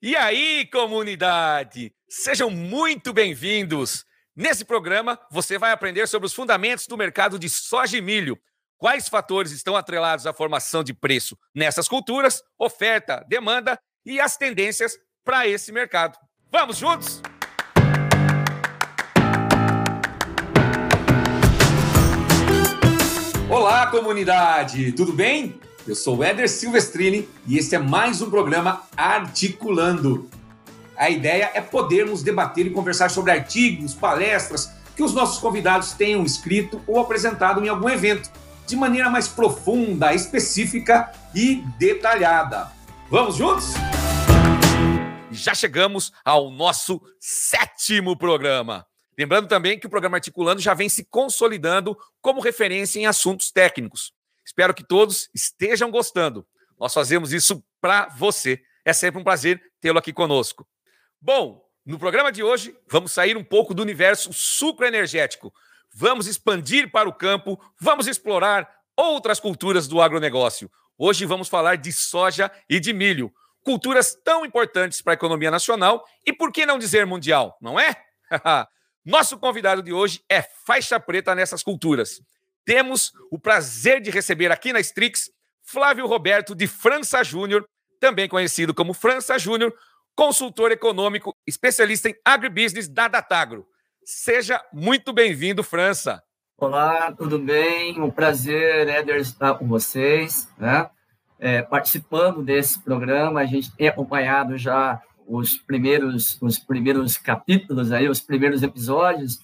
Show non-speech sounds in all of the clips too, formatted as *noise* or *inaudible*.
E aí, comunidade? Sejam muito bem-vindos! Nesse programa, você vai aprender sobre os fundamentos do mercado de soja e milho, quais fatores estão atrelados à formação de preço nessas culturas, oferta, demanda e as tendências para esse mercado. Vamos juntos? Olá, comunidade! Tudo bem? Eu sou o Éder Silvestrini e este é mais um programa Articulando. A ideia é podermos debater e conversar sobre artigos, palestras que os nossos convidados tenham escrito ou apresentado em algum evento, de maneira mais profunda, específica e detalhada. Vamos juntos? Já chegamos ao nosso sétimo programa. Lembrando também que o programa Articulando já vem se consolidando como referência em assuntos técnicos. Espero que todos estejam gostando. Nós fazemos isso para você. É sempre um prazer tê-lo aqui conosco. Bom, no programa de hoje, vamos sair um pouco do universo sucroenergético. Vamos expandir para o campo, vamos explorar outras culturas do agronegócio. Hoje vamos falar de soja e de milho, culturas tão importantes para a economia nacional e, por que não dizer mundial, não é? *laughs* Nosso convidado de hoje é faixa preta nessas culturas temos o prazer de receber aqui na Strix Flávio Roberto de França Júnior, também conhecido como França Júnior, consultor econômico, especialista em agribusiness da Datagro. Seja muito bem-vindo, França. Olá, tudo bem? Um prazer, Éder, estar com vocês, né? É, participando desse programa, a gente tem acompanhado já os primeiros, os primeiros capítulos aí, os primeiros episódios,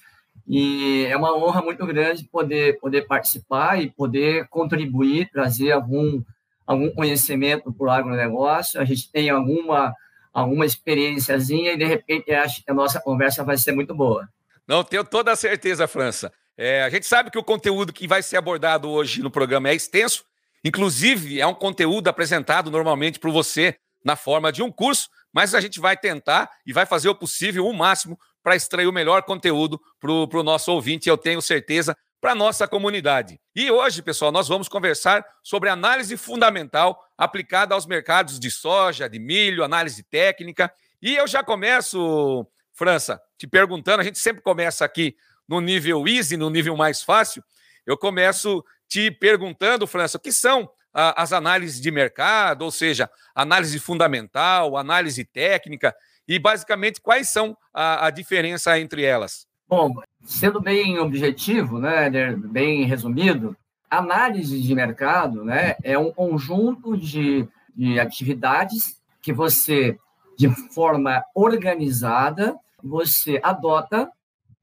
e é uma honra muito grande poder, poder participar e poder contribuir, trazer algum, algum conhecimento para o agronegócio. A gente tem alguma, alguma experiênciazinha e, de repente, acho que a nossa conversa vai ser muito boa. Não, tenho toda a certeza, França. É, a gente sabe que o conteúdo que vai ser abordado hoje no programa é extenso, inclusive é um conteúdo apresentado normalmente por você na forma de um curso, mas a gente vai tentar e vai fazer o possível, o máximo, para extrair o melhor conteúdo para o nosso ouvinte, eu tenho certeza, para a nossa comunidade. E hoje, pessoal, nós vamos conversar sobre análise fundamental aplicada aos mercados de soja, de milho, análise técnica. E eu já começo, França, te perguntando, a gente sempre começa aqui no nível easy, no nível mais fácil. Eu começo te perguntando, França, o que são as análises de mercado, ou seja, análise fundamental, análise técnica, e basicamente quais são a, a diferença entre elas? Bom, sendo bem objetivo, né, bem resumido, análise de mercado né, é um conjunto de, de atividades que você, de forma organizada, você adota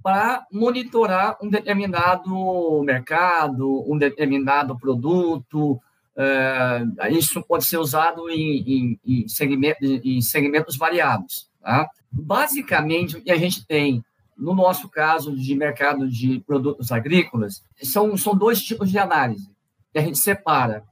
para monitorar um determinado mercado, um determinado produto. Uh, isso pode ser usado em, em, em, em segmentos variados. Tá? Basicamente, o que a gente tem, no nosso caso de mercado de produtos agrícolas, são, são dois tipos de análise que a gente separa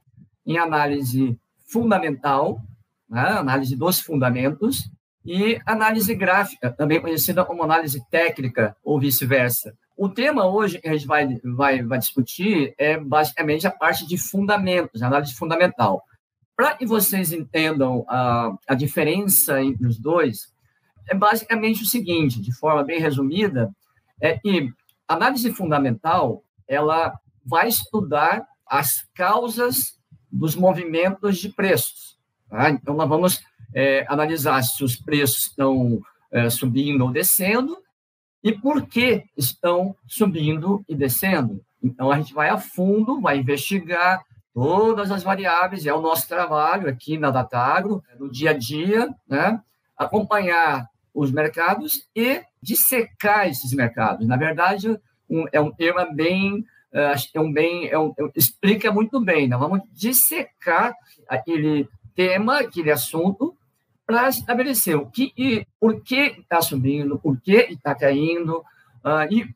em análise fundamental, né? análise dos fundamentos, e análise gráfica, também conhecida como análise técnica ou vice-versa. O tema hoje que a gente vai, vai, vai discutir é basicamente a parte de fundamentos, análise fundamental. Para que vocês entendam a, a diferença entre os dois, é basicamente o seguinte, de forma bem resumida, é que a análise fundamental ela vai estudar as causas dos movimentos de preços. Tá? Então, nós vamos é, analisar se os preços estão é, subindo ou descendo e por que estão subindo e descendo. Então, a gente vai a fundo, vai investigar todas as variáveis, é o nosso trabalho aqui na Datagro, no dia a dia, né? acompanhar os mercados e dissecar esses mercados. Na verdade, um, é um tema bem, uh, é um bem, é um, explica muito bem. Nós vamos dissecar aquele tema, aquele assunto, para estabelecer o que e por que está subindo, por que está caindo, uh, e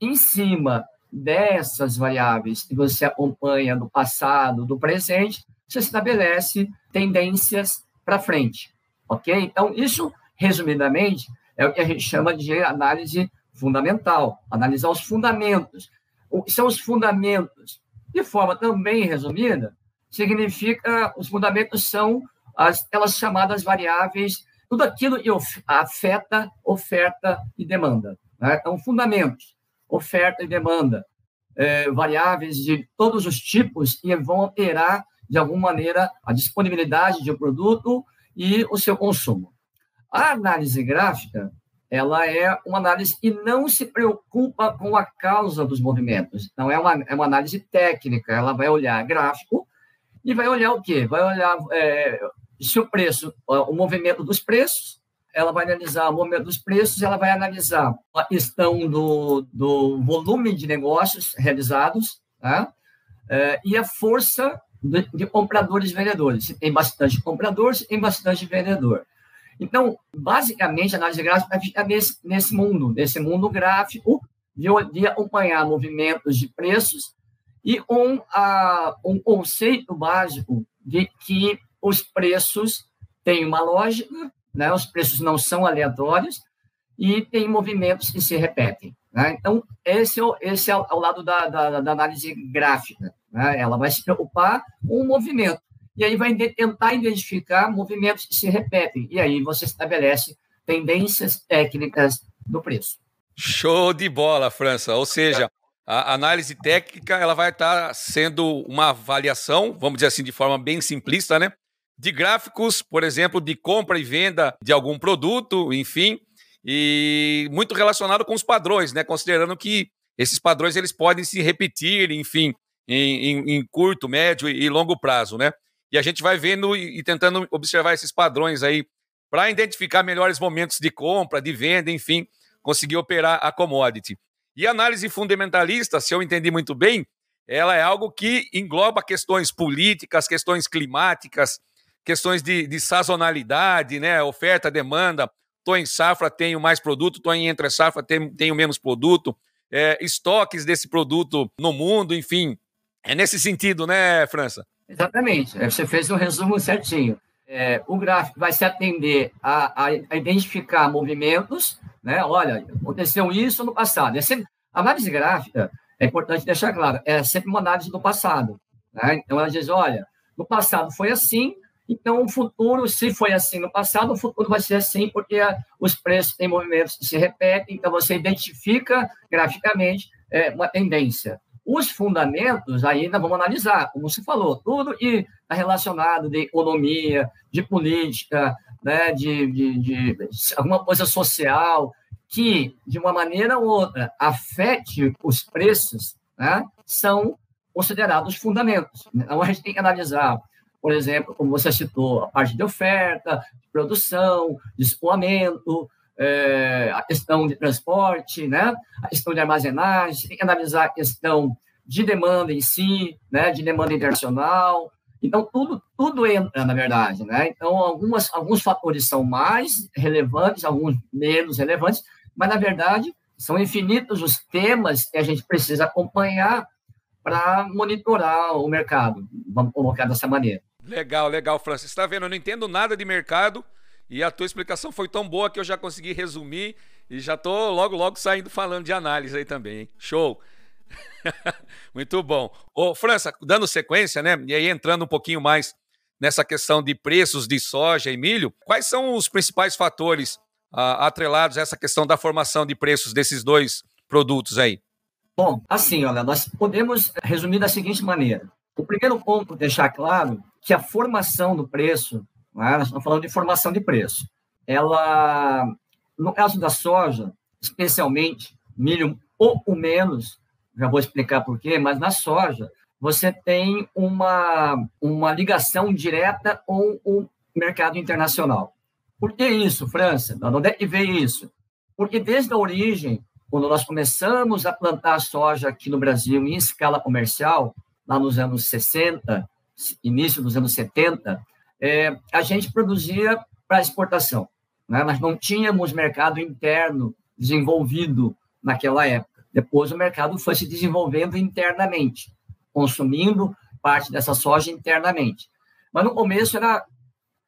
em cima dessas variáveis que você acompanha do passado, do presente, você estabelece tendências para frente, ok? Então, isso resumidamente, é o que a gente chama de análise fundamental, analisar os fundamentos. O que são os fundamentos? De forma também resumida, significa, os fundamentos são as, aquelas chamadas variáveis tudo aquilo que afeta oferta e demanda. Né? Então, fundamentos, oferta e demanda, é, variáveis de todos os tipos que vão alterar, de alguma maneira, a disponibilidade de um produto e o seu consumo. A análise gráfica, ela é uma análise que não se preocupa com a causa dos movimentos. Então, é uma, é uma análise técnica, ela vai olhar gráfico e vai olhar o quê? Vai olhar é, se o preço, o movimento dos preços, ela vai analisar o movimento dos preços, ela vai analisar a questão do, do volume de negócios realizados tá? é, e a força de, de compradores e vendedores. Se tem bastante comprador, se tem bastante vendedor. Então, basicamente, a análise gráfica fica nesse, nesse mundo, nesse mundo gráfico, de, de acompanhar movimentos de preços e um, a, um conceito básico de que os preços têm uma lógica, né? os preços não são aleatórios e tem movimentos que se repetem. Né? Então, esse, é, esse é o lado da, da, da análise gráfica. Né? Ela vai se preocupar com o movimento e aí vai tentar identificar movimentos que se repetem. E aí você estabelece tendências técnicas do preço. Show de bola, França. Ou seja, a análise técnica ela vai estar sendo uma avaliação, vamos dizer assim, de forma bem simplista, né? De gráficos, por exemplo, de compra e venda de algum produto, enfim, e muito relacionado com os padrões, né? Considerando que esses padrões eles podem se repetir, enfim, em, em, em curto, médio e longo prazo, né? E a gente vai vendo e, tentando observar esses padrões aí para identificar melhores momentos de compra, de venda, enfim, conseguir operar a commodity. E análise fundamentalista, se eu entendi muito bem, ela é algo que engloba questões políticas, questões climáticas, questões de, de sazonalidade, né? oferta, demanda. Estou em safra, tenho mais produto, estou em entre safra, tenho, tenho menos produto. É, estoques desse produto no mundo, enfim. É nesse sentido, né, França? Exatamente. É, você fez um resumo certinho. É, o gráfico vai se atender a, a, identificar movimentos, né? Olha, aconteceu isso no passado. É sempre, a análise gráfica, é importante deixar claro, é sempre uma análise do passado. Né? Então, ela diz, olha, no passado foi assim, então o futuro, se foi assim no passado, o futuro vai ser assim, porque os preços têm movimentos que se repetem, então você identifica graficamente é, uma tendência. Os fundamentos ainda vamos analisar, como se falou, tudo e está relacionado de economia, de política, né, de, de, de, alguma coisa social que, de uma maneira ou outra, afete os preços, né, são considerados fundamentos. Então, a gente tem que analisar, por exemplo, como você citou, a parte de oferta, de produção, de escoamento, é, a questão de transporte, né? a questão de armazenagem, tem que analisar a questão de demanda em si, né? de demanda internacional. Então, tudo, tudo entra, na verdade. Né? Então, algumas, alguns fatores são mais relevantes, alguns menos relevantes, mas, na verdade, são infinitos os temas que a gente precisa acompanhar para monitorar o mercado, vamos colocar dessa maneira. Legal, legal, Francis. Está vendo? Eu não entendo nada de mercado, e a tua explicação foi tão boa que eu já consegui resumir e já tô logo, logo saindo falando de análise aí também. Hein? Show! *laughs* Muito bom. Ô, França, dando sequência, né? E aí entrando um pouquinho mais nessa questão de preços de soja e milho, quais são os principais fatores ah, atrelados a essa questão da formação de preços desses dois produtos aí? Bom, assim, olha, nós podemos resumir da seguinte maneira. O primeiro ponto, deixar claro que a formação do preço é? nós estamos falando de formação de preço. Ela, no caso da soja, especialmente, milho um pouco menos, já vou explicar por quê, mas na soja, você tem uma, uma ligação direta com o mercado internacional. Por que isso, França? De onde é que veio isso? Porque desde a origem, quando nós começamos a plantar soja aqui no Brasil em escala comercial, lá nos anos 60, início dos anos 70, é, a gente produzia para exportação. Né? Nós não tínhamos mercado interno desenvolvido naquela época. Depois o mercado foi se desenvolvendo internamente, consumindo parte dessa soja internamente. Mas no começo era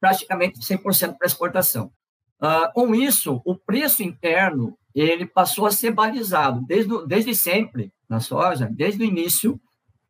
praticamente 100% para exportação. Uh, com isso, o preço interno ele passou a ser balizado desde, desde sempre na soja, desde o início.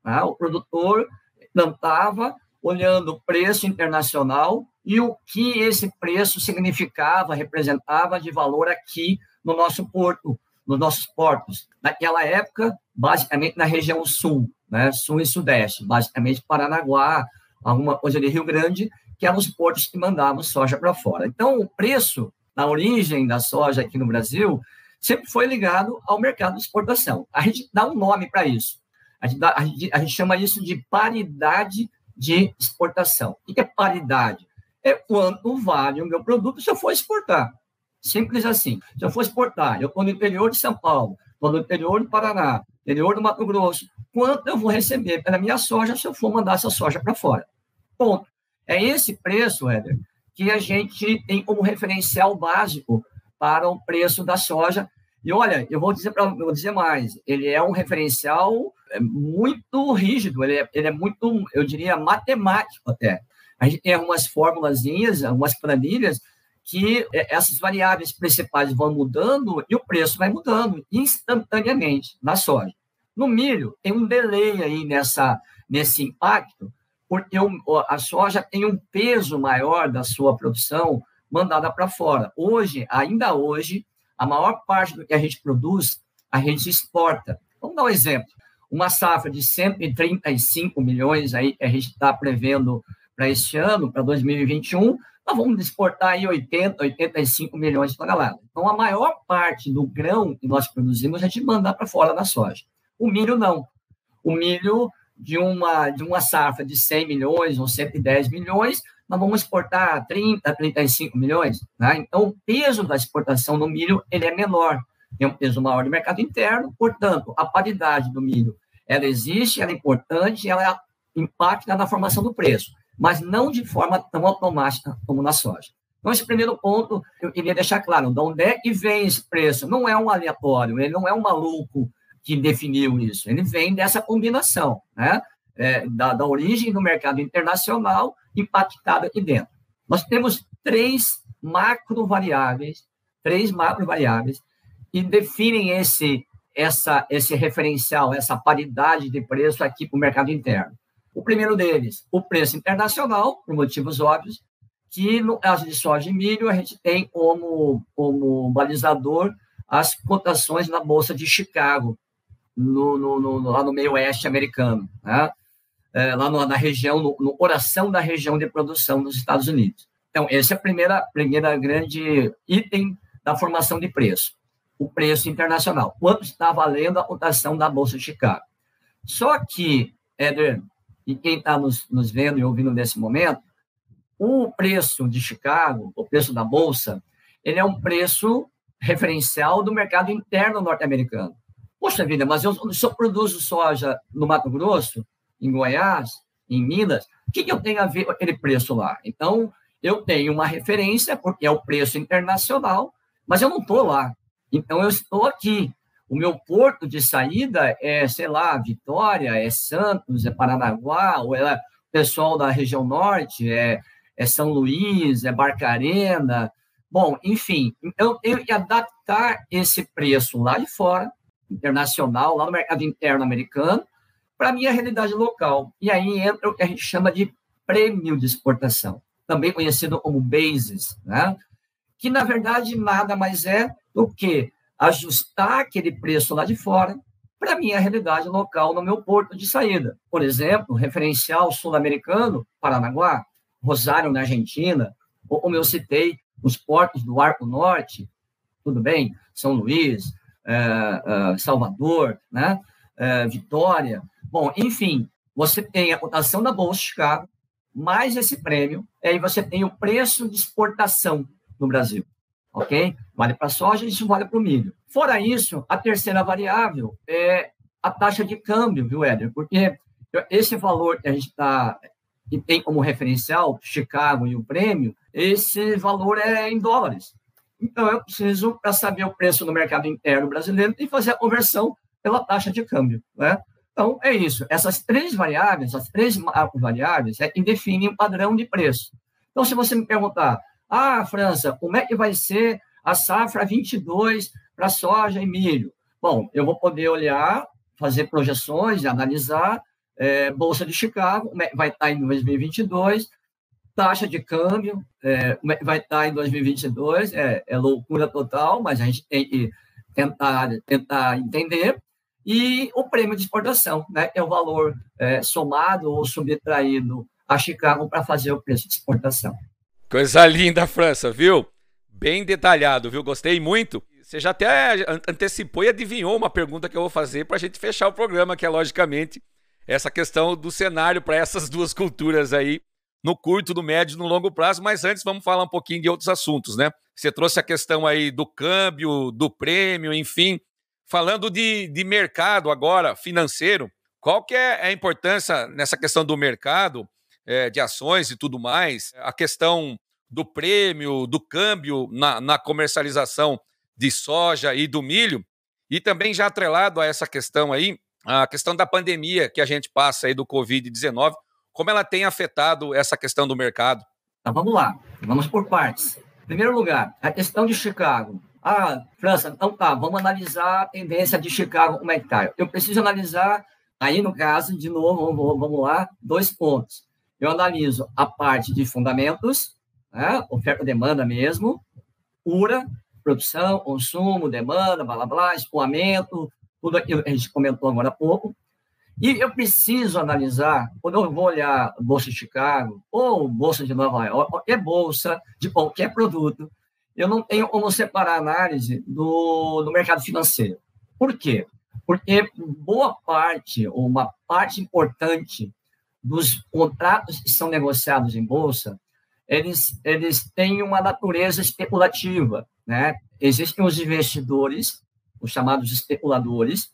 Né? O produtor plantava olhando o preço internacional e o que esse preço significava, representava de valor aqui no nosso porto, nos nossos portos. Naquela época, basicamente na região sul, né, sul e sudeste, basicamente Paranaguá, alguma coisa de Rio Grande, que eram os portos que mandavam soja para fora. Então, o preço, na origem da soja aqui no Brasil, sempre foi ligado ao mercado de exportação. A gente dá um nome para isso. A gente, dá, a, gente, a gente, chama isso de paridade de exportação. O que é paridade? É quanto vale o meu produto se eu for exportar. Simples assim. Se eu for exportar, eu estou no interior de São Paulo, estou no interior do Paraná, interior do Mato Grosso, quanto eu vou receber pela minha soja se eu for mandar essa soja para fora? Ponto. É esse preço, Éder, que a gente tem como referencial básico para o preço da soja. E olha, eu vou dizer para vou dizer mais, ele é um referencial é, muito rígido, ele é, ele é muito, eu diria, matemático até. A gente tem algumas formulazinhas, algumas planilhas que é, essas variáveis principais vão mudando e o preço vai mudando instantaneamente na soja. No milho, tem um delay aí nessa, nesse impacto, porque a soja tem um peso maior da sua produção mandada para fora. Hoje, ainda hoje, a maior parte do que a gente produz, a gente exporta. Vamos dar um exemplo. Uma safra de 135 milhões aí que a gente está prevendo para este ano, para 2021, nós vamos exportar aí 80, 85 milhões de toneladas. Então, a maior parte do grão que nós produzimos, a gente manda para fora da soja. O milho, não. O milho, de uma, de uma safra de 100 milhões ou 110 milhões, nós vamos exportar 30, 35 milhões. Né? Então, o peso da exportação do milho ele é menor. Tem um peso maior no mercado interno, portanto, a paridade do milho ela existe, ela é importante, ela impacta na formação do preço mas não de forma tão automática como na soja. Então, esse primeiro ponto eu queria deixar claro: de onde é que vem esse preço? Não é um aleatório, ele não é um maluco que definiu isso, ele vem dessa combinação, né? É, da, da origem do mercado internacional impactada aqui dentro. Nós temos três macro variáveis, três macro variáveis, que definem esse, essa, esse referencial, essa paridade de preço aqui para o mercado interno. O primeiro deles, o preço internacional, por motivos óbvios, que no caso de soja e milho, a gente tem como, como balizador as cotações na Bolsa de Chicago, no, no, no lá no meio oeste americano, né? é, lá na região, no, coração da região de produção dos Estados Unidos. Então, esse é a primeira, primeira grande item da formação de preço, o preço internacional. Quanto está valendo a cotação da Bolsa de Chicago? Só que, Éder, e quem está nos, nos vendo e ouvindo nesse momento, o preço de Chicago, o preço da bolsa, ele é um preço referencial do mercado interno norte-americano. Poxa vida, mas eu, eu produzo soja no Mato Grosso, em Goiás, em Minas, o que, que eu tenho a ver com aquele preço lá? Então, eu tenho uma referência, porque é o preço internacional, mas eu não estou lá. Então, eu estou aqui. O meu porto de saída é, sei lá, Vitória, é Santos, é Paranaguá, ou é pessoal da região norte, é, é São Luís, é Barcarena. Bom, enfim, então eu que adaptar esse preço lá de fora, internacional, lá no mercado interno americano, para a minha realidade local. E aí entra o que a gente chama de prêmio de exportação, também conhecido como basis, né? que na verdade nada mais é do que ajustar aquele preço lá de fora para a minha realidade local no meu porto de saída. Por exemplo, referencial sul-americano, Paranaguá, Rosário, na Argentina, como eu citei, os portos do Arco Norte, tudo bem, São Luís, é, é, Salvador, né? É, Vitória. Bom, enfim, você tem a cotação da Bolsa de Chicago, mais esse prêmio, aí você tem o preço de exportação no Brasil ok? Vale para a soja, isso vale para o milho. Fora isso, a terceira variável é a taxa de câmbio, viu, Éder? Porque esse valor que a gente está que tem como referencial Chicago e o prêmio, esse valor é em dólares. Então, eu preciso, para saber o preço no mercado interno brasileiro, e fazer a conversão pela taxa de câmbio. Né? Então, é isso. Essas três variáveis, as três variáveis, é que definem o padrão de preço. Então, se você me perguntar, ah, França, como é que vai ser a safra 22 para soja e milho? Bom, eu vou poder olhar, fazer projeções, analisar é, Bolsa de Chicago, é vai estar em 2022, taxa de câmbio é, vai estar em 2022, é, é loucura total, mas a gente tem que tentar, tentar entender. E o prêmio de exportação, né, é o valor é, somado ou subtraído a Chicago para fazer o preço de exportação. Coisa linda, França, viu? Bem detalhado, viu? Gostei muito. Você já até antecipou e adivinhou uma pergunta que eu vou fazer para a gente fechar o programa, que é logicamente essa questão do cenário para essas duas culturas aí, no curto, no médio e no longo prazo. Mas antes vamos falar um pouquinho de outros assuntos, né? Você trouxe a questão aí do câmbio, do prêmio, enfim. Falando de, de mercado agora, financeiro, qual que é a importância nessa questão do mercado, é, de ações e tudo mais? A questão do prêmio, do câmbio na, na comercialização de soja e do milho, e também já atrelado a essa questão aí, a questão da pandemia que a gente passa aí do Covid-19, como ela tem afetado essa questão do mercado? Então vamos lá, vamos por partes. Em primeiro lugar, a questão de Chicago. Ah, França, então tá, vamos analisar a tendência de Chicago, como é que tá. Eu preciso analisar, aí no caso, de novo, vamos, lá, dois pontos. Eu analiso a parte de fundamentos, né, oferta demanda mesmo, URA, produção, consumo, demanda, blá blá blá, escoamento, tudo aquilo que a gente comentou agora há pouco. E eu preciso analisar, quando eu vou olhar Bolsa de Chicago ou Bolsa de Nova York, qualquer bolsa de qualquer produto, eu não tenho como separar a análise do, do mercado financeiro. Por quê? Porque boa parte, ou uma parte importante dos contratos que são negociados em bolsa, eles, eles têm uma natureza especulativa. Né? Existem os investidores, os chamados especuladores,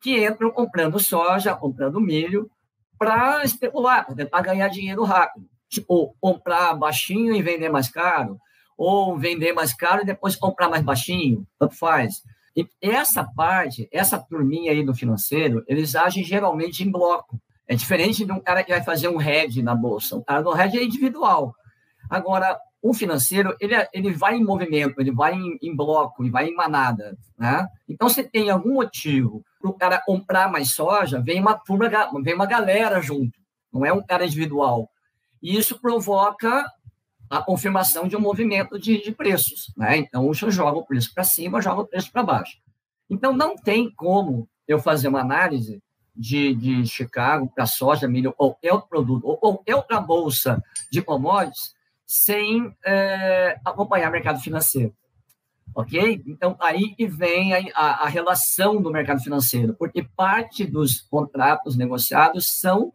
que entram comprando soja, comprando milho, para especular, para tentar ganhar dinheiro rápido. Tipo, comprar baixinho e vender mais caro, ou vender mais caro e depois comprar mais baixinho, tanto faz. E essa parte, essa turminha aí do financeiro, eles agem geralmente em bloco. É diferente de um cara que vai fazer um hedge na bolsa. O cara do hedge é individual. Agora, o financeiro, ele, é, ele vai em movimento, ele vai em, em bloco, ele vai em manada, né? Então, se tem algum motivo para o cara comprar mais soja, vem uma turma, vem uma galera junto, não é um cara individual. E isso provoca a confirmação de um movimento de, de preços, né? Então, eu jogo o preço para cima, jogo o preço para baixo. Então, não tem como eu fazer uma análise de, de Chicago para soja, milho ou outro produto, ou qualquer outra bolsa de commodities, sem é, acompanhar o mercado financeiro. Ok? Então, aí vem a, a, relação do mercado financeiro, porque parte dos contratos negociados são,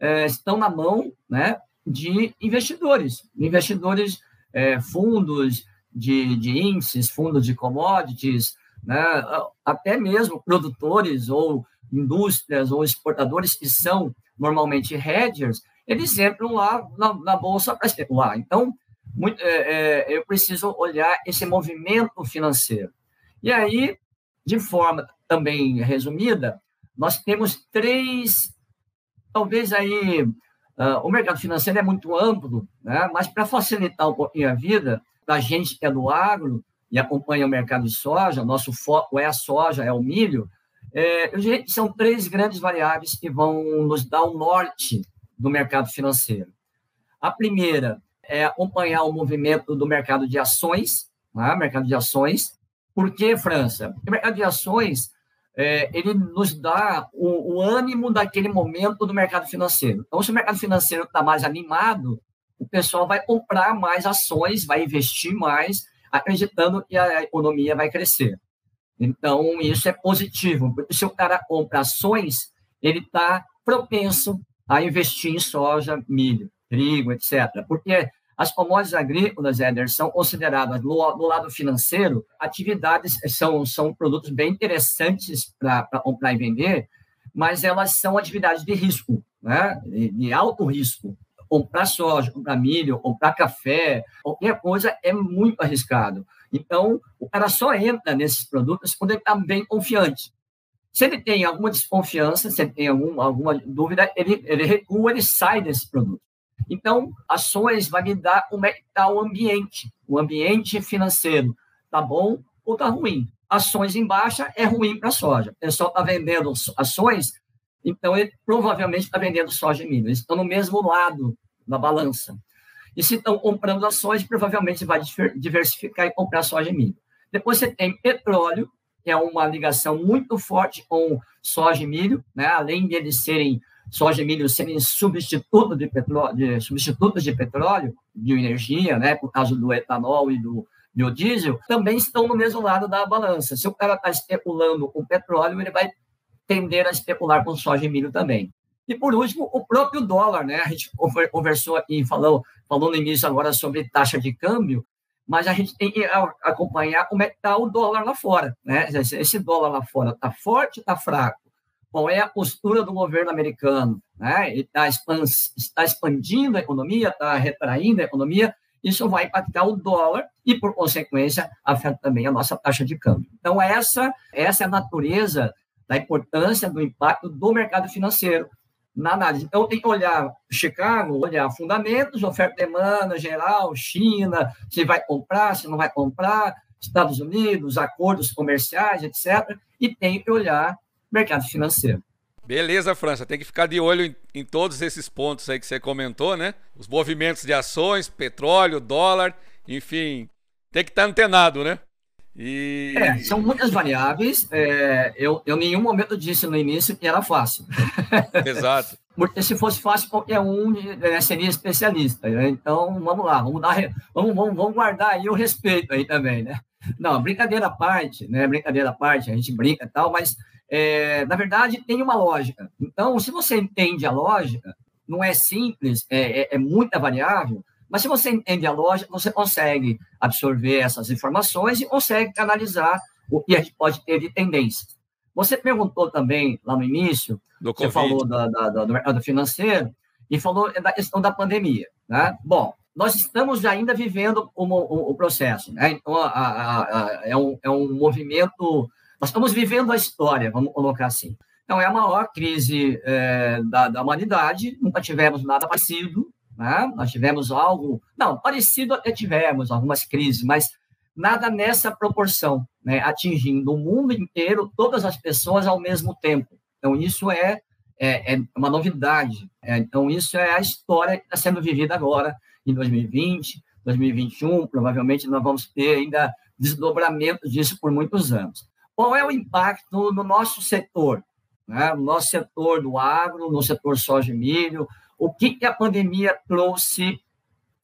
é, estão na mão né, de investidores, investidores, é, fundos de, de índices, fundos de commodities, né, até mesmo produtores ou indústrias ou exportadores que são normalmente hedgers, eles entram lá na, na bolsa para especular. Então, muito, é, é, eu preciso olhar esse movimento financeiro. E aí, de forma também resumida, nós temos três, talvez aí, uh, o mercado financeiro é muito amplo, né? mas para facilitar um pouquinho a vida da gente que é do agro e acompanha o mercado de soja, nosso foco é a soja, é o milho, é, são três grandes variáveis que vão nos dar o norte do mercado financeiro. A primeira é acompanhar o movimento do mercado de ações, né? mercado de ações. Por que, França? O mercado de ações é, ele nos dá o, o, ânimo daquele momento do mercado financeiro. Então, se o mercado financeiro está mais animado, o pessoal vai comprar mais ações, vai investir mais, acreditando que a economia vai crescer. Então, isso é positivo, porque se o cara compra ações, ele está propenso a investir em soja, milho, trigo, etc. Porque as commodities agrícolas, Éder, são consideradas, no, no, lado financeiro, atividades, são, são produtos bem interessantes para comprar e vender, mas elas são atividades de risco, né? de, de alto risco. Comprar soja, comprar milho, comprar café, qualquer coisa é muito arriscado. Então, o cara só entra nesses produtos quando ele está bem confiante. Se ele tem alguma desconfiança, se ele tem algum, alguma dúvida, ele, ele recua, ele sai desse produto. Então, ações vai me dar como é que está o ambiente, o ambiente financeiro. Está bom ou está ruim? Ações em baixa é ruim para a soja. O pessoal está vendendo ações, então ele provavelmente está vendendo soja e milho. Eles estão no mesmo lado da balança. E se estão comprando ações, provavelmente vai diversificar e comprar soja e milho. Depois você tem petróleo, que é uma ligação muito forte com soja e milho, né? além de eles serem soja e milho serem substituto de de, substitutos de petróleo, de energia, né? por causa do etanol e do biodiesel, também estão no mesmo lado da balança. Se o cara está especulando com petróleo, ele vai tender a especular com soja e milho também. E, por último, o próprio dólar, né? A gente conversou aqui, falou, falou no início agora sobre taxa de câmbio, mas a gente tem que acompanhar como é que está o dólar lá fora, né? Esse dólar lá fora está forte, está fraco? Qual é a postura do governo americano? Né? Ele está tá expandindo a economia, está retraindo a economia, isso vai impactar o dólar e, por consequência, afeta também a nossa taxa de câmbio. Então, essa, essa é a natureza da importância do impacto do mercado financeiro na análise. Então, tem que olhar Chicago, olhar fundamentos, oferta e demanda geral, China, se vai comprar, se não vai comprar, Estados Unidos, acordos comerciais, etc. E tem que olhar mercado financeiro. Beleza, França. Tem que ficar de olho em, em, todos esses pontos aí que você comentou, né? Os movimentos de ações, petróleo, dólar, enfim. Tem que estar antenado, né? E... É, são muitas variáveis. É, eu, eu em nenhum momento disse no início que era fácil. *laughs* Exato. Porque se fosse fácil, qualquer um né, seria especialista. Né? Então, vamos lá, vamos, dar, vamos, vamos, vamos guardar aí o respeito aí também, né? Não, brincadeira à parte, né? Brincadeira à parte, a gente brinca e tal, mas é, na verdade tem uma lógica. Então, se você entende a lógica, não é simples, é, é, é muita variável, mas se você entende a lógica, você consegue absorver essas informações e consegue canalizar o que a gente pode ter de tendência. Você perguntou também lá no início, do você COVID. falou da, da, da, do mercado financeiro e falou da questão da pandemia. Né? Bom, nós estamos ainda vivendo o, o, o processo. Né? Então, a, a, a, é, um, é um movimento. Nós estamos vivendo a história, vamos colocar assim. Então, é a maior crise é, da, da humanidade, nunca tivemos nada parecido. Né? Nós tivemos algo, não, parecido até tivemos algumas crises, mas nada nessa proporção, né? atingindo o mundo inteiro, todas as pessoas ao mesmo tempo. Então, isso é, é, é uma novidade. É, então, isso é a história que está sendo vivida agora, em 2020, 2021. Provavelmente nós vamos ter ainda desdobramento disso por muitos anos. Qual é o impacto no nosso setor? Né? No setor do agro, no setor soja e milho, o que, que a pandemia trouxe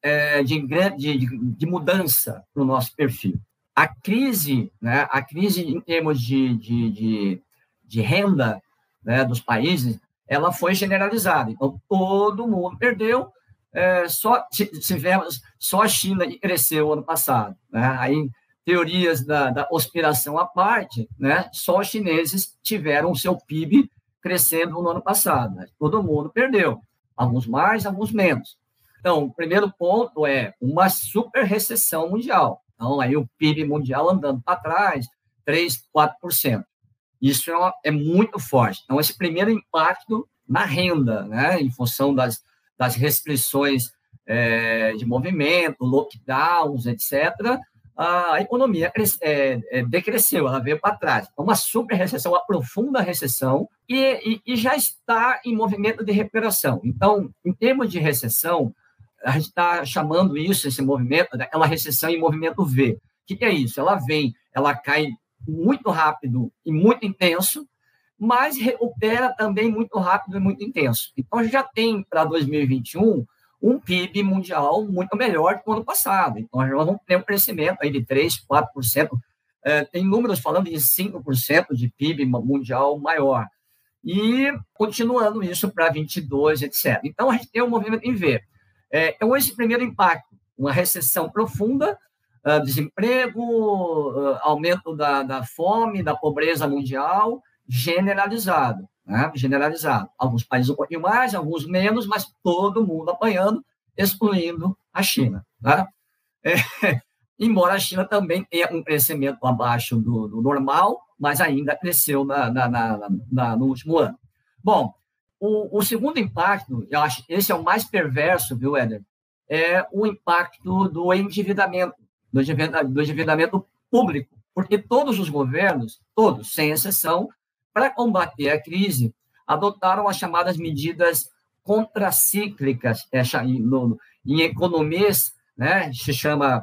é, de, de, de, mudança para o nosso perfil? A crise, né, a crise em termos de, de, de, de renda né, dos países, ela foi generalizada. Então, todo mundo perdeu, é, só tivemos, só a China cresceu ano passado. Né? Aí, teorias da, da conspiração à parte, né? só os chineses tiveram o seu PIB crescendo no ano passado. Né? Todo mundo perdeu alguns mais, alguns menos. Então, o primeiro ponto é uma super recessão mundial. Então, aí o PIB mundial andando para trás, 3, 4%. Isso é, é, muito forte. Então, esse primeiro impacto na renda, né, em função das, das restrições é, de movimento, lockdowns, etc., a economia é, é, decresceu, ela veio para trás. Então, uma super recessão, uma profunda recessão, e, e, e, já está em movimento de recuperação. Então, em termos de recessão, a gente está chamando isso, esse movimento, daquela recessão em movimento V. O que, que é isso? Ela vem, ela cai muito rápido e muito intenso, mas recupera também muito rápido e muito intenso. Então, já tem para 2021 um PIB mundial muito melhor do que o ano passado. Então, nós vamos ter um crescimento aí de 3%, 4%. É, tem números falando de 5% de PIB mundial maior. E continuando isso para 22, etc. Então, a gente tem um movimento em V. É, então, esse primeiro impacto, uma recessão profunda, uh, desemprego, uh, aumento da, da fome, da pobreza mundial, generalizado né? generalizado. Alguns países um pouquinho mais, alguns menos, mas todo mundo apanhando, excluindo a China. Tá? É, *laughs* embora a China também tenha um crescimento abaixo do, do normal, mas ainda cresceu na, na, na, no último ano. Bom, o, o, segundo impacto, eu acho esse é o mais perverso, viu, Éder? É o impacto do endividamento, do endividamento, do endividamento público, porque todos os governos, todos, sem exceção, para combater a crise, adotaram as chamadas medidas contracíclicas, é, em economias, né, se chama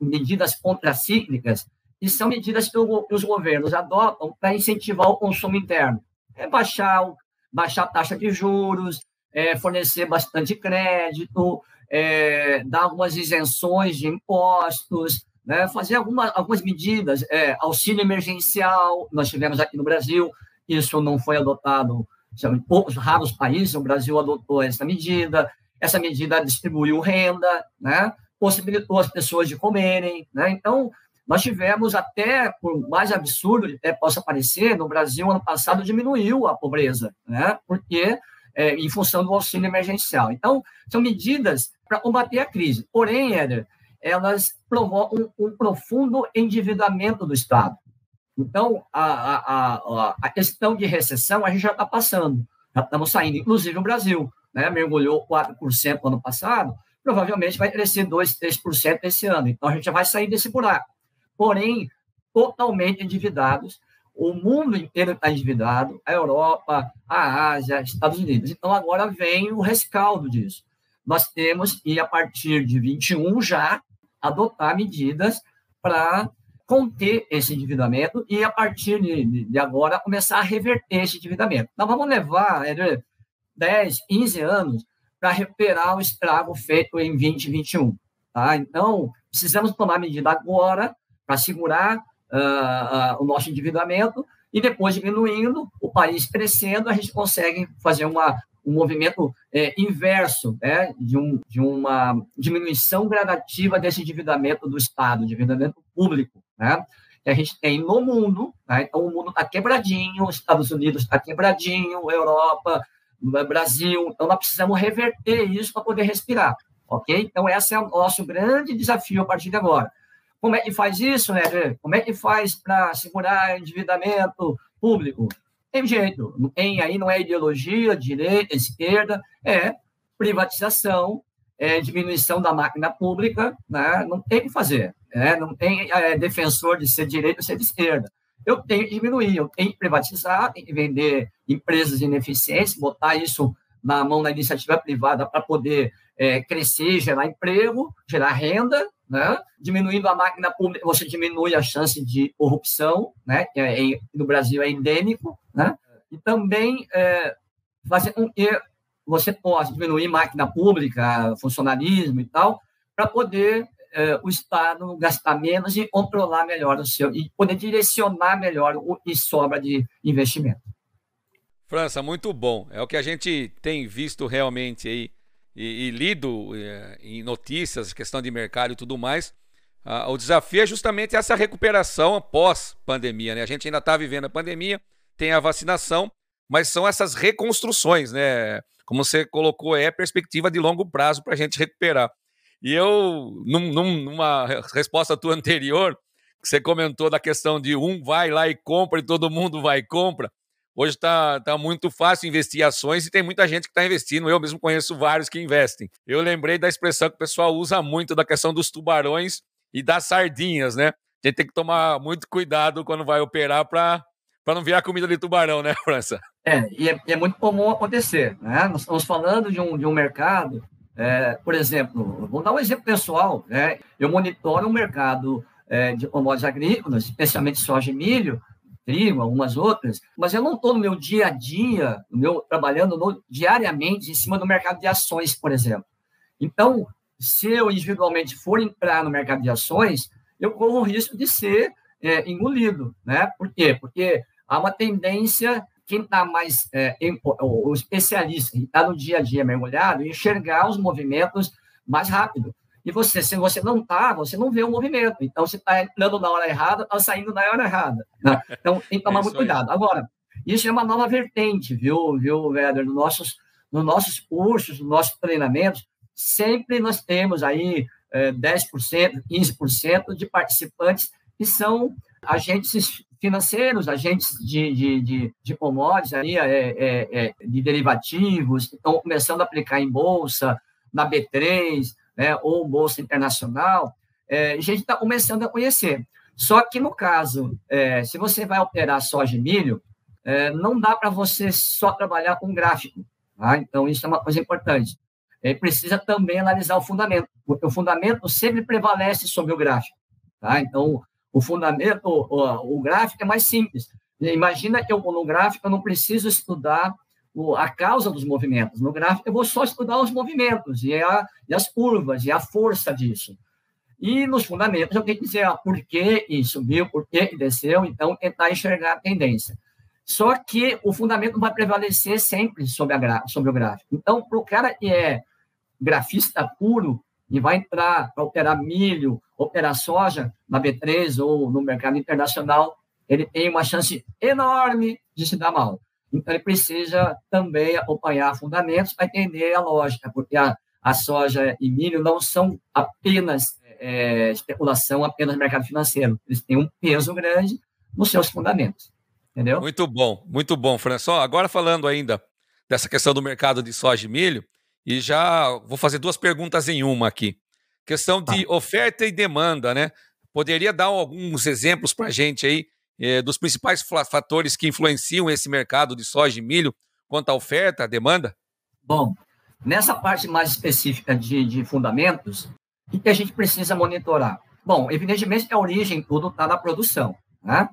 medidas contracíclicas, e são medidas que os governos adotam para incentivar o consumo interno. É baixar, baixar a taxa de juros, é fornecer bastante crédito, é, dar algumas isenções de impostos, né, fazer alguma, algumas medidas, é, auxílio emergencial, nós tivemos aqui no Brasil, isso não foi adotado em poucos raros países, o Brasil adotou essa medida, essa medida distribuiu renda, né, possibilitou as pessoas de comerem, né, então nós tivemos até, por mais absurdo que possa parecer, no Brasil, ano passado, diminuiu a pobreza, né? porque é, em função do auxílio emergencial. Então, são medidas para combater a crise. Porém, Éder, elas provocam um, um profundo endividamento do Estado. Então, a, a, a, questão de recessão a gente já está passando, já estamos saindo, inclusive no Brasil, né? mergulhou 4% no ano passado, provavelmente vai crescer 2%, 3% esse ano. Então, a gente já vai sair desse buraco porém totalmente endividados. O mundo inteiro está endividado, a Europa, a Ásia, Estados Unidos. Então, agora vem o rescaldo disso. Nós temos que, a partir de 21, já adotar medidas para conter esse endividamento e, a partir de, de, agora, começar a reverter esse endividamento. Nós vamos levar 10, 15 anos para recuperar o estrago feito em 2021. Tá? Então, precisamos tomar medida agora para segurar uh, uh, o nosso endividamento e depois diminuindo, o país crescendo, a gente consegue fazer uma, um movimento é, inverso né, de, um, de uma diminuição gradativa desse endividamento do Estado, endividamento público, né, a gente tem no mundo. Né, então, o mundo está quebradinho, os Estados Unidos está quebradinho, Europa, Brasil. Então, nós precisamos reverter isso para poder respirar. Ok? Então, esse é o nosso grande desafio a partir de agora. Como é que faz isso, né? Como é que faz para segurar endividamento público? Tem jeito. Tem aí não é ideologia, direita, esquerda, é privatização, é diminuição da máquina pública, né? Não tem o que fazer. Né? Não tem é, defensor de ser direita ou ser de esquerda. Eu tenho que diminuir, eu tenho que privatizar, tenho que vender empresas ineficientes, botar isso na mão da iniciativa privada para poder é, crescer, gerar emprego, gerar renda, né? Diminuindo a máquina pública, você diminui a chance de corrupção, né? É, no Brasil é endêmico, né? E também é, fazer com que você possa diminuir máquina pública, funcionalismo e tal, para poder é, o Estado gastar menos e controlar melhor o seu, e poder direcionar melhor o que sobra de investimento. França, muito bom. É o que a gente tem visto realmente aí e, e lido é, em notícias, questão de mercado e tudo mais, ah, o desafio é justamente essa recuperação pós-pandemia. Né? A gente ainda está vivendo a pandemia, tem a vacinação, mas são essas reconstruções, né? Como você colocou, é perspectiva de longo prazo para a gente recuperar. E eu, num, numa resposta tua anterior, que você comentou da questão de um vai lá e compra e todo mundo vai e compra. Hoje está tá muito fácil investir ações e tem muita gente que está investindo. Eu mesmo conheço vários que investem. Eu lembrei da expressão que o pessoal usa muito da questão dos tubarões e das sardinhas, né? A gente tem que tomar muito cuidado quando vai operar para para não virar comida de tubarão, né, França? É, e é, é, muito comum acontecer. Né? Nós estamos falando de um, de um mercado, é, por exemplo, vou dar um exemplo pessoal. Né? Eu monitoro o mercado é, de commodities agrícolas, especialmente soja e milho, trigo, algumas outras, mas eu não estou no meu dia a dia, meu, trabalhando no, diariamente em cima do mercado de ações, por exemplo. Então, se eu individualmente for entrar no mercado de ações, eu corro o risco de ser é, engolido, né? Por quê? Porque há uma tendência, quem está mais, é, em, o, o especialista, que está no dia a dia mergulhado, enxergar os movimentos mais rápido. E você, se você não está, você não vê o movimento. Então, você está entrando na hora errada, está saindo na hora errada. Né? Então, tem que tomar é muito cuidado. Agora, isso é uma nova vertente, viu, viu, Weber? Nos nossos, nos nossos cursos, nos nossos treinamentos, sempre nós temos aí é, 10%, 15% de participantes que são agentes financeiros, agentes de, de, de, de commodities, aí, é, é, é, de derivativos, que estão começando a aplicar em bolsa, na B3, né, ou Bolsa Internacional, é, a gente está começando a conhecer. Só que, no caso, é, se você vai operar soja e milho, é, não dá para você só trabalhar com gráfico. Tá? Então, isso é uma coisa importante. Ele precisa também analisar o fundamento, porque o fundamento sempre prevalece sobre o gráfico. Tá? Então, o fundamento, o, o gráfico é mais simples. Imagina que eu, no gráfico eu não preciso estudar a causa dos movimentos. No gráfico, eu vou só estudar os movimentos e, a, e as curvas e a força disso. E nos fundamentos, eu tenho que dizer ah, por que subiu, por que desceu, então tentar enxergar a tendência. Só que o fundamento vai prevalecer sempre sobre, a, sobre o gráfico. Então, para o cara que é grafista puro e vai entrar para operar milho, operar soja na B3 ou no mercado internacional, ele tem uma chance enorme de se dar mal. Então, ele precisa também acompanhar fundamentos para entender a lógica, porque a, a soja e milho não são apenas é, especulação, apenas mercado financeiro. Eles têm um peso grande nos seus fundamentos. Entendeu? Muito bom, muito bom, François. Agora falando ainda dessa questão do mercado de soja e milho, e já vou fazer duas perguntas em uma aqui. Questão de tá. oferta e demanda, né? Poderia dar alguns exemplos para a gente aí é, dos principais fatores que influenciam esse mercado de soja e milho quanto à oferta, à demanda? Bom, nessa parte mais específica de, de fundamentos, o que a gente precisa monitorar? Bom, evidentemente a origem tudo está na produção, né?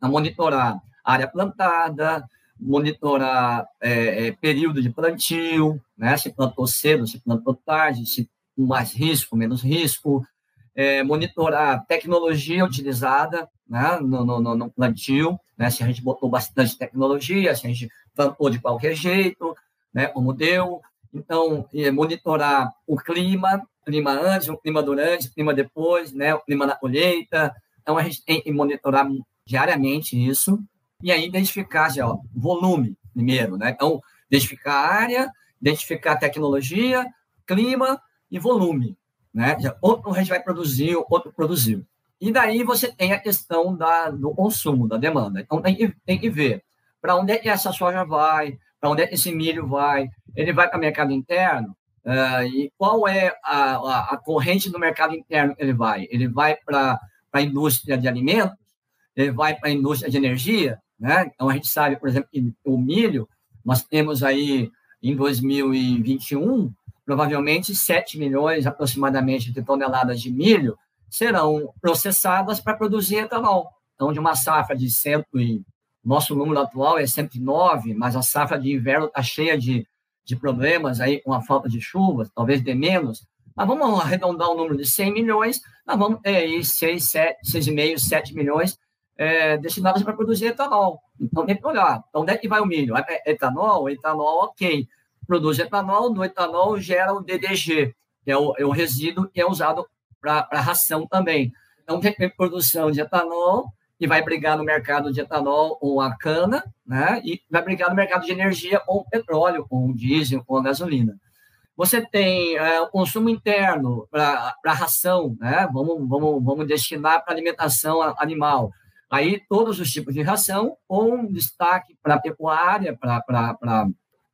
A monitorar área plantada, monitorar é, é, período de plantio, né? Se plantou cedo, se plantou tarde, se com mais risco, menos risco, é, monitorar tecnologia utilizada né, no, no, no, plantio, né, se a gente botou bastante tecnologia, se a gente plantou de qualquer jeito, né, como deu. Então, monitorar o clima, clima antes, o clima durante, o clima depois, né, o clima na colheita. Então, a gente tem que monitorar diariamente isso e aí identificar assim, ó, volume primeiro. Né? Então, identificar a área, identificar a tecnologia, clima e volume. Né? Outro a gente vai produzir, outro produziu. E daí você tem a questão da, do consumo, da demanda. Então tem que, tem que ver para onde é que essa soja vai, para onde é que esse milho vai. Ele vai para o mercado interno? Uh, e qual é a, a, a, corrente do mercado interno que ele vai? Ele vai para a indústria de alimentos? Ele vai para a indústria de energia? Né? Então a gente sabe, por exemplo, que o milho, nós temos aí em 2021 provavelmente 7 milhões aproximadamente de toneladas de milho serão processadas para produzir etanol. Então, de uma safra de 100 e nosso número atual é 109, mas a safra de inverno está cheia de, de problemas aí com a falta de chuvas, talvez de menos. Mas vamos arredondar o número de 100 milhões, nós vamos ter aí 6, 7, 6,5, 7 milhões é, destinados para produzir etanol. Então, tem que olhar. Então, onde é que vai o milho? É etanol? Etanol, ok produz etanol, no etanol gera o DDG, que é o, é o resíduo que é usado para ração também. Então, tem produção de etanol, e vai brigar no mercado de etanol ou a cana, né? E vai brigar no mercado de energia com o petróleo, com o diesel, a gasolina. Você tem é, o consumo interno para ração, né? Vamos, vamos, vamos destinar para alimentação animal. Aí todos os tipos de ração, com destaque para pecuária, para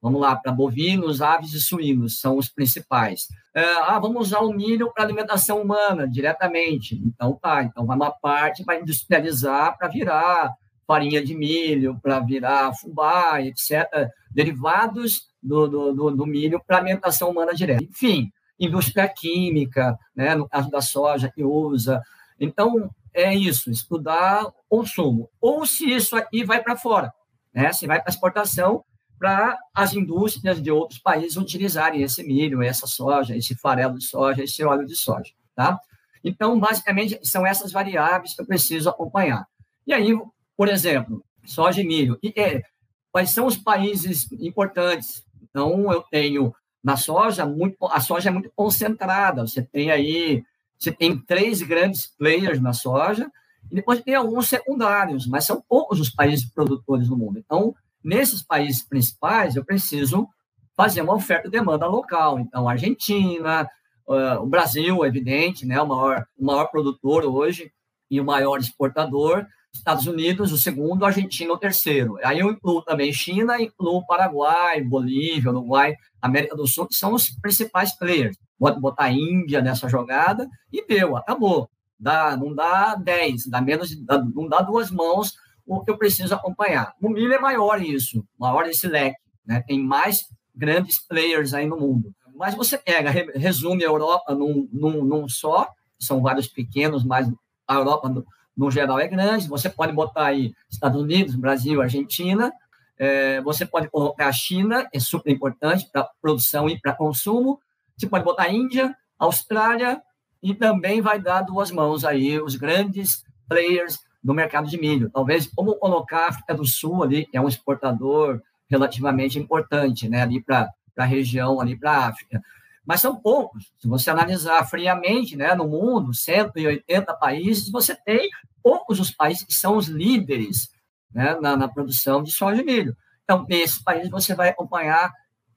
Vamos lá, para bovinos, aves e suínos, são os principais. É, ah, vamos usar o milho para alimentação humana diretamente. Então, tá. Então, vai uma parte, vai industrializar para virar farinha de milho, para virar fubá, etc. Derivados do, do, do, do milho para alimentação humana direta. Enfim, indústria química, né, no caso da soja que usa. Então, é isso, estudar consumo. Ou se isso aqui vai para fora, né? se vai para exportação, para as indústrias de outros países utilizarem esse milho, essa soja, esse farelo de soja, esse óleo de soja, tá? Então, basicamente, são essas variáveis que eu preciso acompanhar. E aí, por exemplo, soja e milho. E, é, quais são os países importantes? Então, eu tenho na soja, muito, a soja é muito concentrada. Você tem aí, você tem três grandes players na soja, e depois tem alguns secundários, mas são poucos os países produtores no mundo. Então, Nesses países principais, eu preciso fazer uma oferta e demanda local. Então, Argentina, o Brasil, é evidente, né, o maior, o maior produtor hoje e o maior exportador. Estados Unidos, o segundo, Argentina, o terceiro. Aí eu incluo também China, incluo Paraguai, Bolívia, Uruguai, América do Sul, que são os principais players. Pode botar a Índia nessa jogada e deu, acabou. Dá, não dá 10, dá menos, dá, não dá duas mãos o que eu preciso acompanhar. No milho é maior isso, maior esse leque, né? tem mais grandes players aí no mundo. Mas você pega, resume a Europa num, num, num só, são vários pequenos, mas a Europa, no, geral, é grande. Você pode botar aí Estados Unidos, Brasil, Argentina. É, você pode colocar a China, é super importante para produção e para consumo. Você pode botar a Índia, Austrália, e também vai dar duas mãos aí os grandes players do mercado de milho. Talvez como colocar a África do Sul ali, que é um exportador relativamente importante, né, ali para a região, ali para a África. Mas são poucos. Se você analisar friamente, né, no mundo, 180 países, você tem poucos os países que são os líderes né, na, na produção de soja e milho. Então, nesses países você vai acompanhar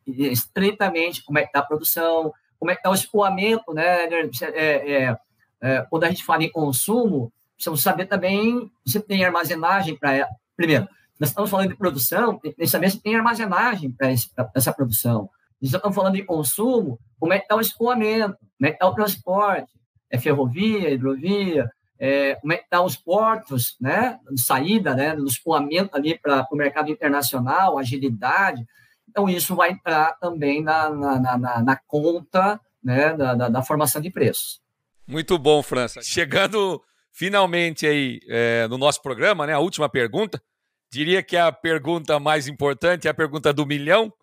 estreitamente como é que está a produção, como é que está o escoamento, né? É, é, é, quando a gente fala em consumo, precisamos saber também se tem armazenagem para. Primeiro, nós estamos falando de produção, tem que saber se tem armazenagem para essa produção. Nós estamos falando de consumo, como é que está o escoamento, como é que está o transporte, é ferrovia, hidrovia, é, como é que estão tá os portos, né, de saída, né, do escoamento ali para o mercado internacional, agilidade. Então, isso vai entrar também na, na, na, na conta né, da, da, da, formação de preços. Muito bom, França. Chegando finalmente aí é, no nosso programa, né, a última pergunta, diria que a pergunta mais importante é a pergunta do milhão,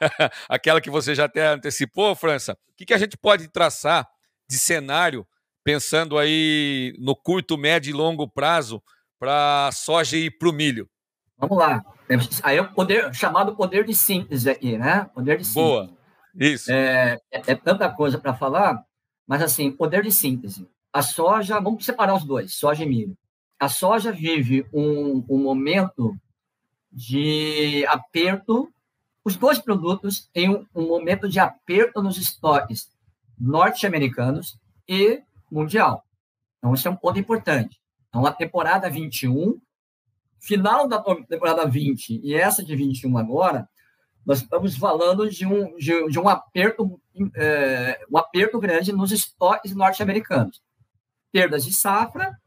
*laughs* aquela que você já até antecipou, França. O que, que a gente pode traçar de cenário, pensando aí no curto, médio e longo prazo, para a soja e para o milho? Vamos lá. Aí é o poder, chamado poder de síntese aqui, né? Poder de síntese. Boa, isso. É, é, é tanta coisa para falar, mas assim, poder de síntese. A soja, vamos separar os dois, soja e milho. A soja vive um, um momento de aperto. Os dois produtos têm um, momento de aperto nos estoques norte-americanos e mundial. Então, isso é um ponto importante. Então, a temporada 21 final da temporada 20 e essa de 21 agora, nós estamos falando de um, de, de um aperto é, um aperto grande nos estoques norte-americanos. Perdas de safra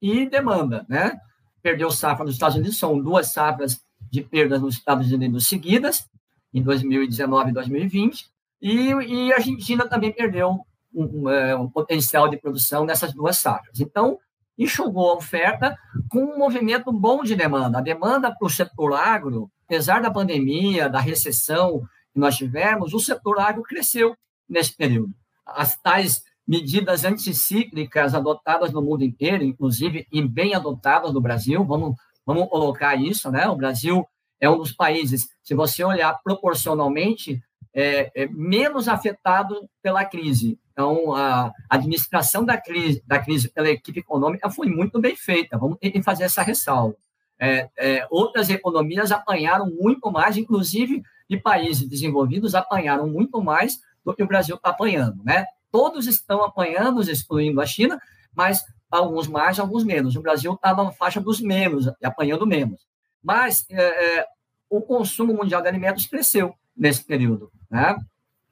e demanda, né? Perdeu safra nos Estados Unidos, são duas safras de perdas nos Estados Unidos seguidas, em 2019 e 2020, e, e a Argentina também perdeu um, um, é, um potencial de produção nessas duas safras. Então, enxugou a oferta com um movimento bom de demanda. A demanda para o setor agro, apesar da pandemia, da recessão que nós tivemos, o setor agro cresceu nesse período. As tais medidas anticíclicas adotadas no mundo inteiro, inclusive e bem adotadas no Brasil, vamos, vamos colocar isso, né? O Brasil é um dos países, se você olhar proporcionalmente, é, é menos afetado pela crise. Então, a administração da crise, da crise pela equipe econômica foi muito bem feita. Vamos ter que fazer essa ressalva. É, é, outras economias apanharam muito mais, inclusive de países desenvolvidos apanharam muito mais do que o Brasil está apanhando. Né? Todos estão apanhando, excluindo a China, mas alguns mais, alguns menos. O Brasil está na faixa dos menos, apanhando menos. Mas é, é, o consumo mundial de alimentos cresceu nesse período. Né?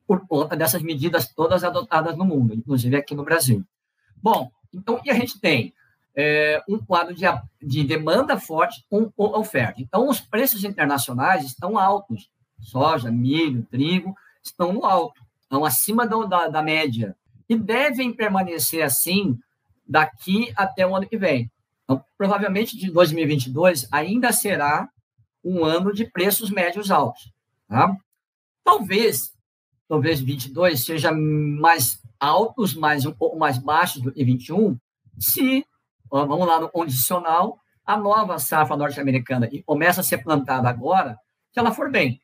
por conta dessas medidas todas adotadas no mundo, inclusive aqui no Brasil. Bom, então, e a gente tem é, um quadro de, de demanda forte com oferta. Então, os preços internacionais estão altos. Soja, milho, trigo estão no alto, estão acima do, da, da média. E devem permanecer assim daqui até o ano que vem. Então, provavelmente de 2022 ainda será um ano de preços médios altos. Tá? Talvez talvez 22 seja mais altos, mais um pouco mais baixos do que 21, se, vamos lá no condicional, a nova safra norte-americana, que começa a ser plantada agora, se ela for bem.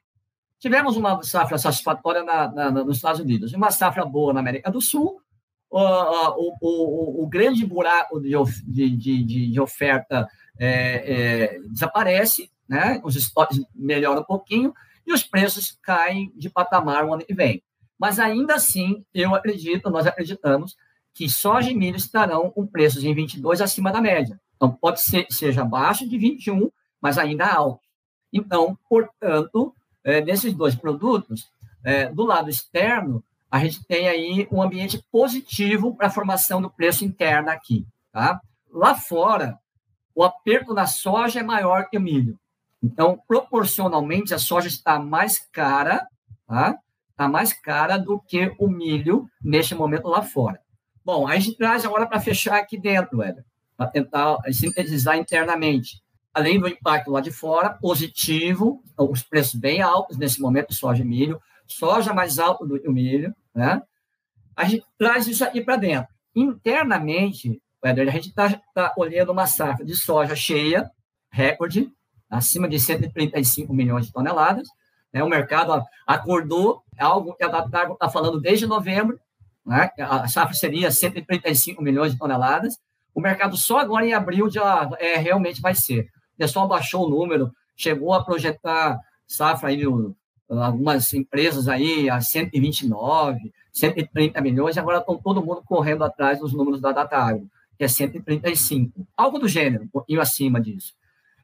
Tivemos uma safra satisfatória na, na, nos Estados Unidos, uma safra boa na América do Sul, o, o, o, grande buraco de, de, de, de oferta é, é, desaparece, né? os estoques melhoram um pouquinho, e os preços caem de patamar o ano que vem. Mas ainda assim, eu acredito, nós acreditamos, que soja e milho estarão com preços em 22 acima da média. Então, pode ser seja abaixo de 21, mas ainda alto. Então, portanto, é, nesses dois produtos, é, do lado externo, a gente tem aí um ambiente positivo para a formação do preço interno aqui. Tá? Lá fora, o aperto na soja é maior que o milho. Então, proporcionalmente, a soja está mais cara, tá? Está mais cara do que o milho neste momento lá fora. Bom, a gente traz agora para fechar aqui dentro, para tentar sintetizar internamente. Além do impacto lá de fora, positivo, os preços bem altos nesse momento soja e milho, soja mais alto do que o milho, né? A gente traz isso aqui para dentro. Internamente, a gente está tá olhando uma safra de soja cheia, recorde, acima de 135 milhões de toneladas. Né? O mercado acordou, algo que a Datargo está falando desde novembro, né? a safra seria 135 milhões de toneladas. O mercado só agora em abril já é, realmente vai ser. O pessoal baixou o número, chegou a projetar safra aí, algumas empresas aí a 129, 130 milhões, agora estão todo mundo correndo atrás dos números da Datagro, que é 135. Algo do gênero, um pouquinho acima disso.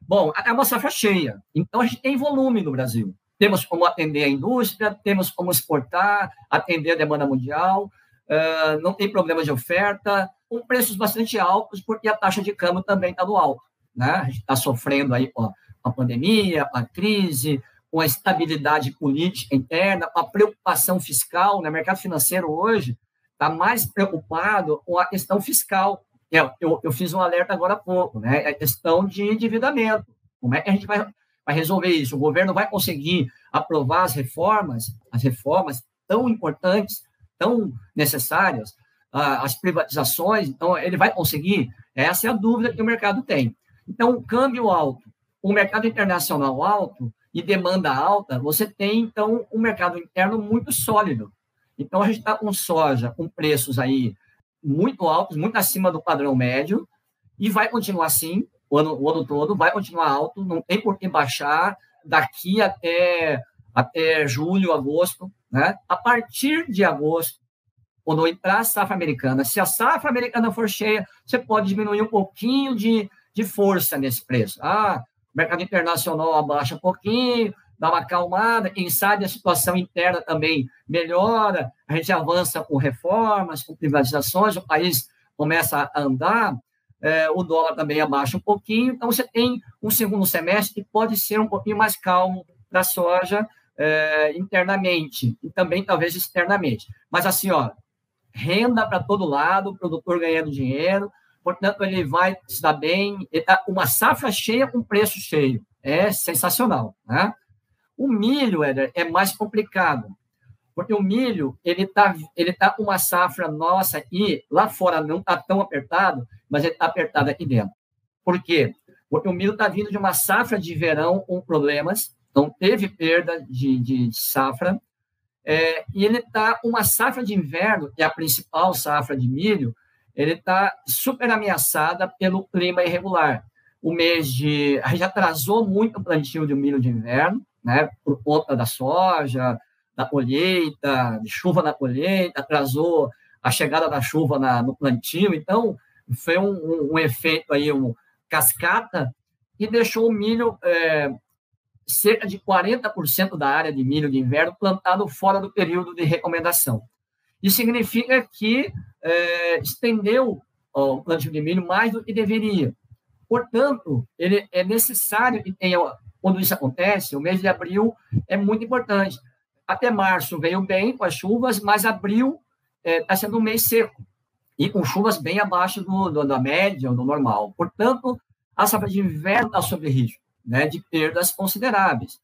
Bom, é uma safra cheia, então a gente tem volume no Brasil. Temos como atender a indústria, temos como exportar, atender a demanda mundial, uh, não tem problema de oferta, com preços bastante altos, porque a taxa de câmbio também está no alto. Né? A gente está sofrendo aí com a pandemia, a crise, com a estabilidade política interna, com a preocupação fiscal. Né? O mercado financeiro hoje está mais preocupado com a questão fiscal eu, eu, eu, fiz um alerta agora há pouco, né? É a questão de endividamento. Como é que a gente vai, vai resolver isso? O governo vai conseguir aprovar as reformas, as reformas tão importantes, tão necessárias, as privatizações, então ele vai conseguir? Essa é a dúvida que o mercado tem. Então, o câmbio alto, o mercado internacional alto e demanda alta, você tem, então, um mercado interno muito sólido. Então, a gente está com soja com preços aí muito altos, muito acima do padrão médio, e vai continuar assim o ano, o ano todo, vai continuar alto, não tem por que baixar daqui até, até julho, agosto. Né? A partir de agosto, quando entrar a safra americana, se a safra americana for cheia, você pode diminuir um pouquinho de, de força nesse preço. Ah, mercado internacional abaixa um pouquinho, dá uma acalmada, quem sabe a situação interna também melhora, a gente avança com reformas, com privatizações, o país começa a andar, é, o dólar também abaixa um pouquinho, então você tem um segundo semestre que pode ser um pouquinho mais calmo para a soja é, internamente e também talvez externamente. Mas assim, ó, renda para todo lado, produtor ganhando dinheiro, portanto ele vai se dar bem, tá uma safra cheia com preço cheio, é sensacional, né? O milho, Éder, é mais complicado, porque o milho, ele está ele tá uma safra nossa e lá fora não está tão apertado, mas ele está apertado aqui dentro. Por quê? Porque o milho está vindo de uma safra de verão com problemas, então teve perda de, de safra, é, e ele está uma safra de inverno, que é a principal safra de milho, ele está super ameaçada pelo clima irregular. O mês de. A gente atrasou muito o plantio de milho de inverno, né, por conta da soja, da colheita, de chuva na colheita, atrasou a chegada da chuva na, no plantio, então foi um, um, um efeito aí, um cascata, e deixou o milho é, cerca de 40% da área de milho de inverno plantado fora do período de recomendação. Isso significa que é, estendeu o plantio de milho mais do que deveria. Portanto, ele é necessário que tenha quando isso acontece, o mês de abril é muito importante. Até março veio bem com as chuvas, mas abril está é, sendo um mês seco e com chuvas bem abaixo do, do, da média ou do normal. Portanto, a safra de inverno está sob risco né, de perdas consideráveis.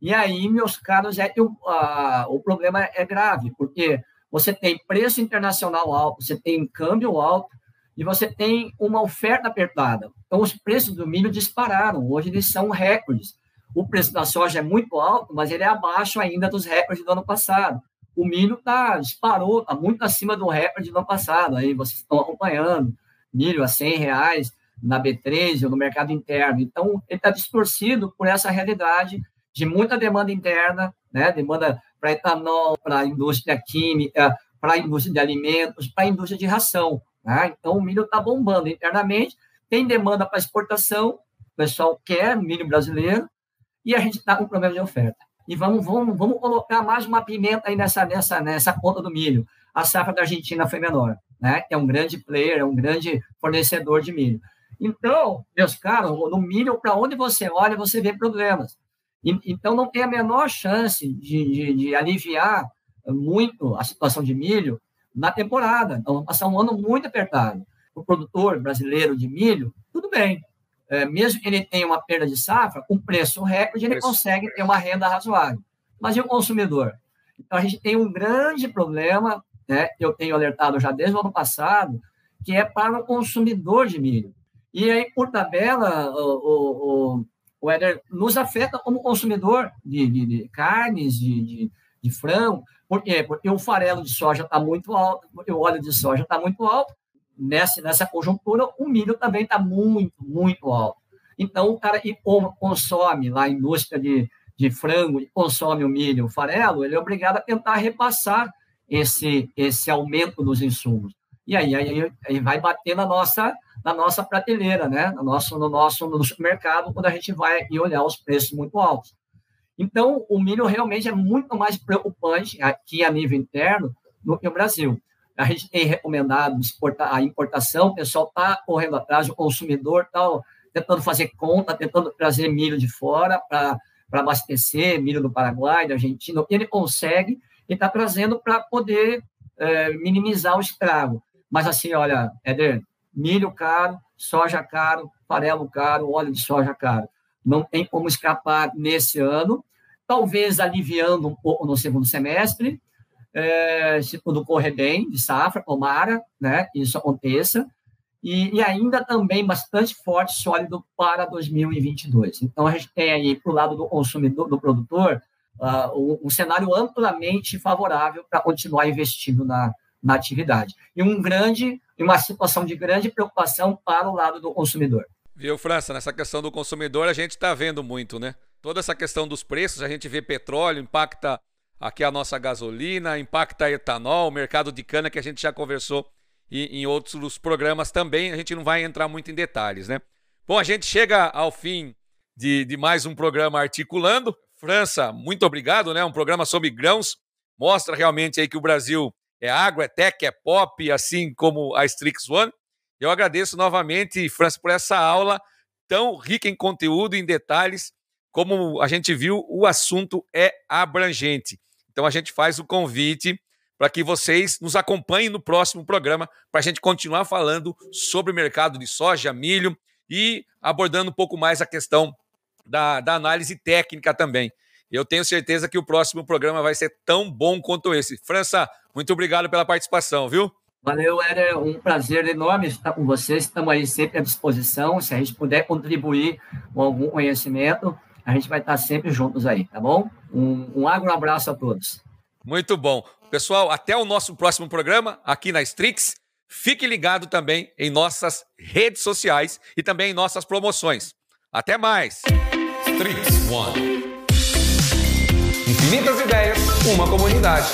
E aí, meus caros, é, o, a, o problema é grave, porque você tem preço internacional alto, você tem câmbio alto, e você tem uma oferta apertada. Então, os preços do milho dispararam. Hoje, eles são recordes. O preço da soja é muito alto, mas ele é abaixo ainda dos recordes do ano passado. O milho tá, disparou, está muito acima do recorde do ano passado. Aí vocês estão acompanhando. Milho a 100 reais na B3 ou no mercado interno. Então, ele está distorcido por essa realidade de muita demanda interna, né? demanda para etanol, para a indústria química, para a indústria de alimentos, para a indústria de ração. Né? Então, o milho está bombando internamente, tem demanda para exportação, o pessoal quer milho brasileiro, e a gente está com problema de oferta. E vamos, vamos, vamos colocar mais uma pimenta aí nessa, nessa, nessa conta do milho. A safra da Argentina foi menor, né? É um grande player, é um grande fornecedor de milho. Então, meus caros, no milho, para onde você olha, você vê problemas. E, então, não tem a menor chance de, de, de, aliviar muito a situação de milho na temporada. Então, vamos passar um ano muito apertado. O produtor brasileiro de milho, tudo bem. É, mesmo que ele tenha uma perda de safra, com preço recorde, ele preço. consegue ter uma renda razoável. Mas e o consumidor? Então, a gente tem um grande problema, né? eu tenho alertado já desde o ano passado, que é para o consumidor de milho. E aí, por tabela, o, o, o Éder nos afeta como consumidor de, de, de carnes, de, de, de, frango. Porque o farelo de soja está muito alto, o óleo de soja está muito alto. Nessa, nessa conjuntura, o milho também está muito, muito alto. Então, o cara que consome lá a indústria de, de frango, consome o milho, o farelo, ele é obrigado a tentar repassar esse, esse aumento dos insumos. E aí, aí, aí vai bater na nossa na nossa prateleira, né? no, nosso, no nosso no supermercado, quando a gente vai e olhar os preços muito altos. Então, o milho realmente é muito mais preocupante aqui a nível interno do que o Brasil. A gente tem recomendado a importação, o pessoal está correndo atrás, o consumidor está tentando fazer conta, tentando trazer milho de fora para abastecer, milho do Paraguai, da Argentina, ele consegue e está trazendo para poder é, minimizar o estrago. Mas assim, olha, Éder, milho caro, soja caro, farelo caro, óleo de soja caro. Não tem como escapar nesse ano, talvez aliviando um pouco no segundo semestre, é, se tudo correr bem, de safra, tomara, né, isso aconteça, e, e, ainda também bastante forte, sólido para 2022. Então, a gente tem aí, para o lado do consumidor, do produtor, uh, um, um cenário amplamente favorável para continuar investindo na, na atividade. E um grande e uma situação de grande preocupação para o lado do consumidor. Viu, França? Nessa questão do consumidor, a gente está vendo muito, né? Toda essa questão dos preços, a gente vê petróleo, impacta aqui a nossa gasolina, impacta etanol, o mercado de cana que a gente já conversou em, em outros programas também. A gente não vai entrar muito em detalhes, né? Bom, a gente chega ao fim de, de mais um programa Articulando. França, muito obrigado, né? Um programa sobre grãos. Mostra realmente aí que o Brasil é agro, é tech, é pop, assim como a Strix One. Eu agradeço novamente, França, por essa aula tão rica em conteúdo, em detalhes. Como a gente viu, o assunto é abrangente. Então a gente faz o convite para que vocês nos acompanhem no próximo programa, para a gente continuar falando sobre o mercado de soja, milho e abordando um pouco mais a questão da, da análise técnica também. Eu tenho certeza que o próximo programa vai ser tão bom quanto esse. França, muito obrigado pela participação, viu? Valeu, era um prazer enorme estar com vocês. Estamos aí sempre à disposição. Se a gente puder contribuir com algum conhecimento, a gente vai estar sempre juntos aí, tá bom? Um, um agro abraço a todos. Muito bom. Pessoal, até o nosso próximo programa aqui na Strix. Fique ligado também em nossas redes sociais e também em nossas promoções. Até mais! Strix One. Infinitas ideias, uma comunidade.